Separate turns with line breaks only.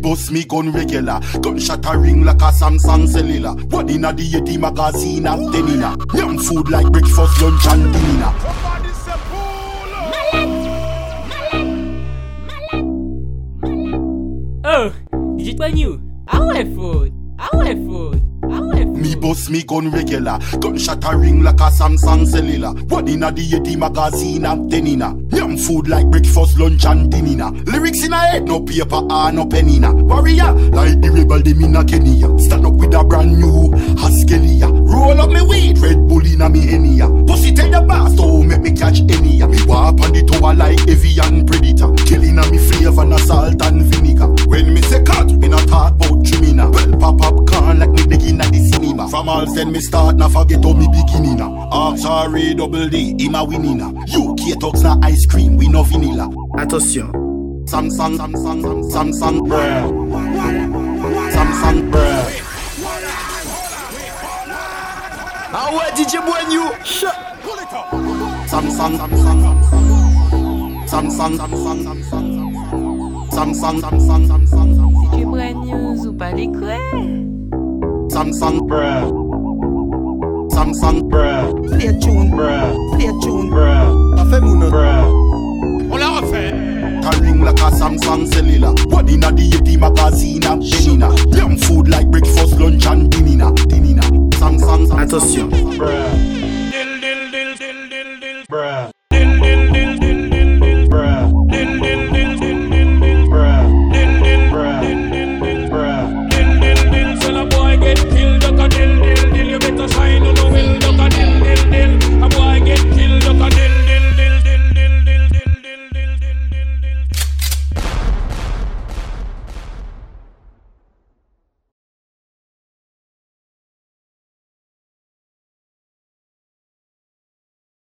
bust me gun regular. Gunshot a ring like a Samsung cellular. One inna the 80 magazine and ten inna. Yum food like breakfast, lunch and dinner.
Oh, DJ Twanyu, I want food. I want food. I want food.
Me bust me gun regular. Gunshot a ring like a Samsung cellular. One inna the 80 magazine and ten inna. Food like breakfast, lunch and dinner. Lyrics in a head, no paper or no pen inna. Warrior, like the rebel, them inna Kenya. Stand up with a brand new Haskelia. Roll up me weed, Red Bull inna me Henia. Pussy tell the boss, so make me catch any. Me walk on the tower like avian predator. Killing a me flavor and salt and vinegar. When me say cut, me not talk me start, now forget how me beginning. Ah, sorry, double D, him a winning. UK talks na ice cream, we no vanilla.
Attention.
Samsung, Samsung, Samsung, bruh. Samsung, bruh.
Ah ouais, DJ Boignou.
Samsung, Samsung, Samsung, Samsung, Samsung, Samsung, Samsung, Samsung,
DJ Brand News ou pas les quoi
Samsung, bruh. Samsung, Samsung, bruh.
Play a tune,
bruh.
Play a tune,
bruh.
A femuna,
bruh.
On l'a refait.
Can ring like a Samsung cellular. What in a deity magazine and penina. Yum food like breakfast, lunch and dinner. Dinner. Samsung, Samsung.
Attention. Bruh. Dill, dill, dill, dill, dill, dill.
Bruh.